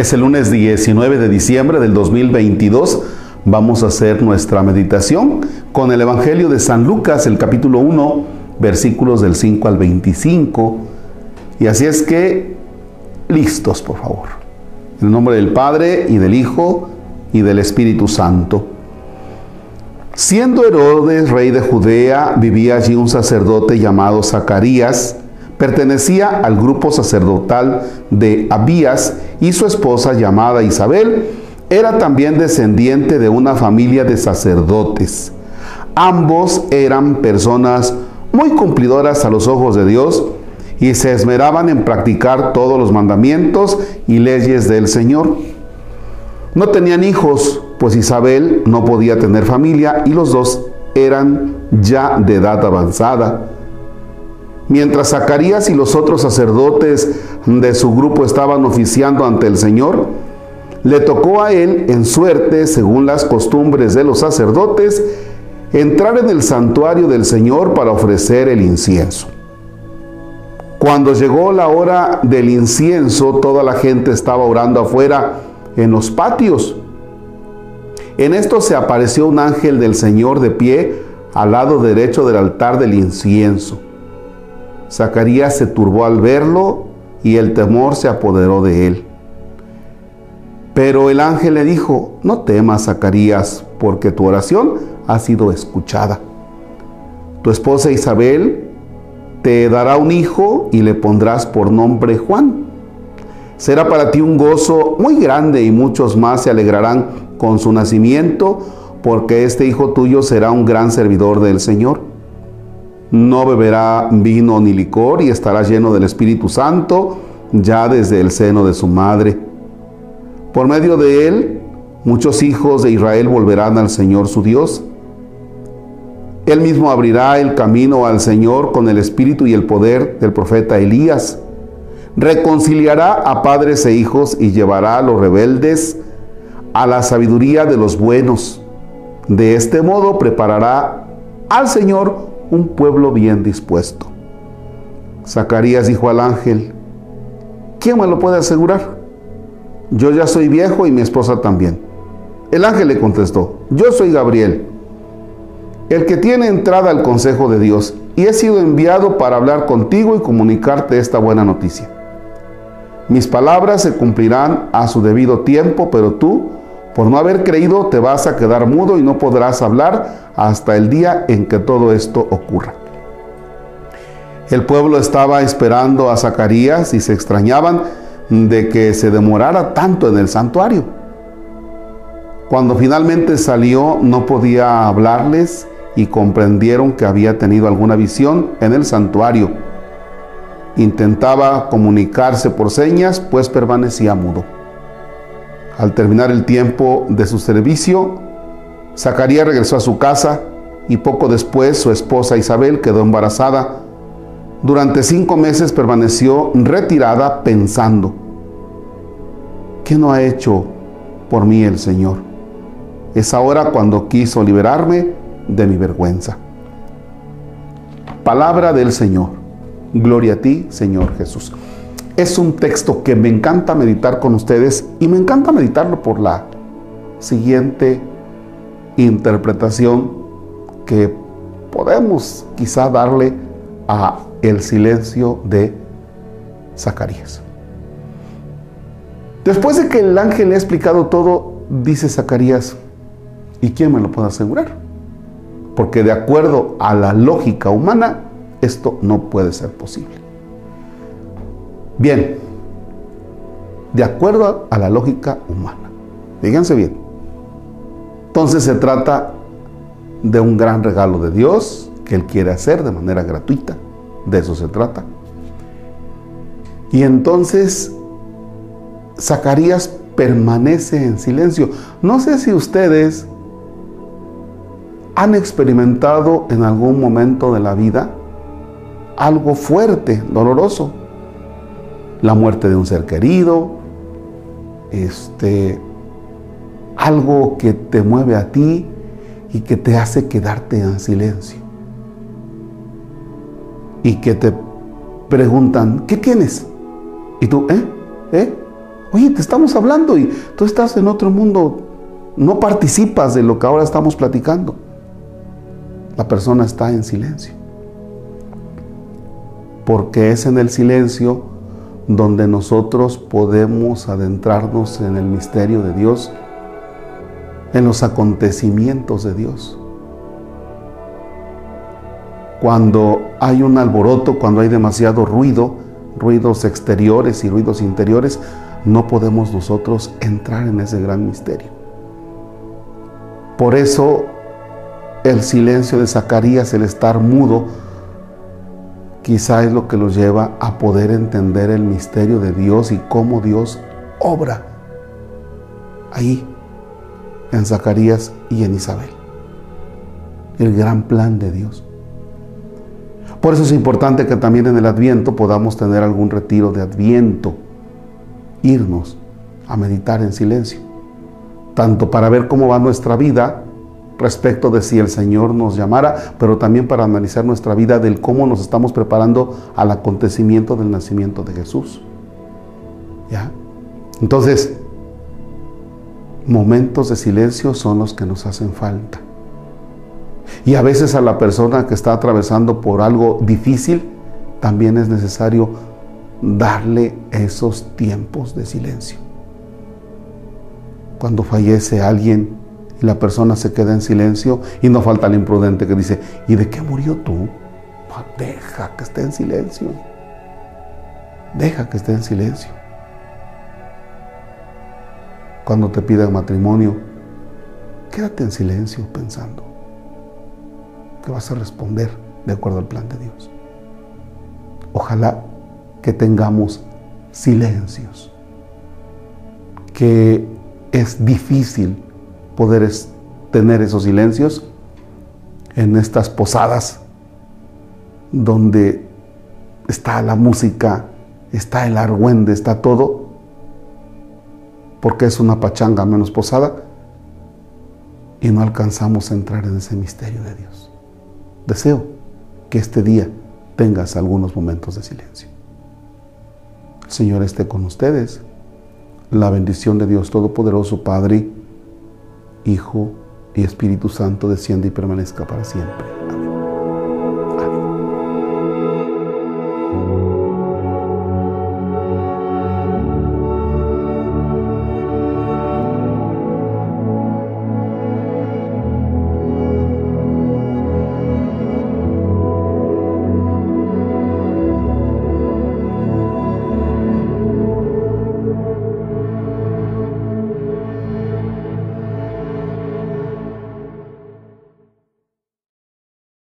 Es el lunes 19 de diciembre del 2022. Vamos a hacer nuestra meditación con el Evangelio de San Lucas, el capítulo 1, versículos del 5 al 25. Y así es que, listos, por favor. En el nombre del Padre y del Hijo y del Espíritu Santo. Siendo Herodes rey de Judea, vivía allí un sacerdote llamado Zacarías, Pertenecía al grupo sacerdotal de Abías y su esposa llamada Isabel era también descendiente de una familia de sacerdotes. Ambos eran personas muy cumplidoras a los ojos de Dios y se esmeraban en practicar todos los mandamientos y leyes del Señor. No tenían hijos, pues Isabel no podía tener familia y los dos eran ya de edad avanzada. Mientras Zacarías y los otros sacerdotes de su grupo estaban oficiando ante el Señor, le tocó a él en suerte, según las costumbres de los sacerdotes, entrar en el santuario del Señor para ofrecer el incienso. Cuando llegó la hora del incienso, toda la gente estaba orando afuera en los patios. En esto se apareció un ángel del Señor de pie al lado derecho del altar del incienso. Zacarías se turbó al verlo y el temor se apoderó de él. Pero el ángel le dijo, no temas, Zacarías, porque tu oración ha sido escuchada. Tu esposa Isabel te dará un hijo y le pondrás por nombre Juan. Será para ti un gozo muy grande y muchos más se alegrarán con su nacimiento, porque este hijo tuyo será un gran servidor del Señor no beberá vino ni licor y estará lleno del Espíritu Santo ya desde el seno de su madre. Por medio de él, muchos hijos de Israel volverán al Señor su Dios. Él mismo abrirá el camino al Señor con el espíritu y el poder del profeta Elías. Reconciliará a padres e hijos y llevará a los rebeldes a la sabiduría de los buenos. De este modo preparará al Señor un pueblo bien dispuesto. Zacarías dijo al ángel, ¿quién me lo puede asegurar? Yo ya soy viejo y mi esposa también. El ángel le contestó, yo soy Gabriel, el que tiene entrada al consejo de Dios, y he sido enviado para hablar contigo y comunicarte esta buena noticia. Mis palabras se cumplirán a su debido tiempo, pero tú por no haber creído te vas a quedar mudo y no podrás hablar hasta el día en que todo esto ocurra. El pueblo estaba esperando a Zacarías y se extrañaban de que se demorara tanto en el santuario. Cuando finalmente salió no podía hablarles y comprendieron que había tenido alguna visión en el santuario. Intentaba comunicarse por señas, pues permanecía mudo. Al terminar el tiempo de su servicio, Zacarías regresó a su casa y poco después su esposa Isabel quedó embarazada. Durante cinco meses permaneció retirada pensando, ¿qué no ha hecho por mí el Señor? Es ahora cuando quiso liberarme de mi vergüenza. Palabra del Señor. Gloria a ti, Señor Jesús. Es un texto que me encanta meditar con ustedes y me encanta meditarlo por la siguiente interpretación que podemos quizá darle a el silencio de Zacarías. Después de que el ángel le ha explicado todo, dice Zacarías, ¿y quién me lo puede asegurar? Porque de acuerdo a la lógica humana, esto no puede ser posible. Bien, de acuerdo a la lógica humana. Fíjense bien. Entonces se trata de un gran regalo de Dios que Él quiere hacer de manera gratuita. De eso se trata. Y entonces Zacarías permanece en silencio. No sé si ustedes han experimentado en algún momento de la vida algo fuerte, doloroso la muerte de un ser querido, este, algo que te mueve a ti y que te hace quedarte en silencio. Y que te preguntan, ¿qué tienes? Y tú, ¿eh? ¿Eh? Oye, te estamos hablando y tú estás en otro mundo, no participas de lo que ahora estamos platicando. La persona está en silencio. Porque es en el silencio donde nosotros podemos adentrarnos en el misterio de Dios, en los acontecimientos de Dios. Cuando hay un alboroto, cuando hay demasiado ruido, ruidos exteriores y ruidos interiores, no podemos nosotros entrar en ese gran misterio. Por eso el silencio de Zacarías, el estar mudo, quizá es lo que los lleva a poder entender el misterio de Dios y cómo Dios obra ahí en Zacarías y en Isabel. El gran plan de Dios. Por eso es importante que también en el Adviento podamos tener algún retiro de Adviento, irnos a meditar en silencio, tanto para ver cómo va nuestra vida respecto de si el Señor nos llamara, pero también para analizar nuestra vida del cómo nos estamos preparando al acontecimiento del nacimiento de Jesús. ¿Ya? Entonces, momentos de silencio son los que nos hacen falta. Y a veces a la persona que está atravesando por algo difícil, también es necesario darle esos tiempos de silencio. Cuando fallece alguien y la persona se queda en silencio y no falta el imprudente que dice, ¿y de qué murió tú? deja que esté en silencio. Deja que esté en silencio. Cuando te pidan matrimonio, quédate en silencio pensando que vas a responder de acuerdo al plan de Dios. Ojalá que tengamos silencios, que es difícil poder tener esos silencios en estas posadas donde está la música, está el argüende, está todo, porque es una pachanga menos posada y no alcanzamos a entrar en ese misterio de Dios. Deseo que este día tengas algunos momentos de silencio. Señor esté con ustedes. La bendición de Dios Todopoderoso, Padre, Hijo y Espíritu Santo desciende y permanezca para siempre.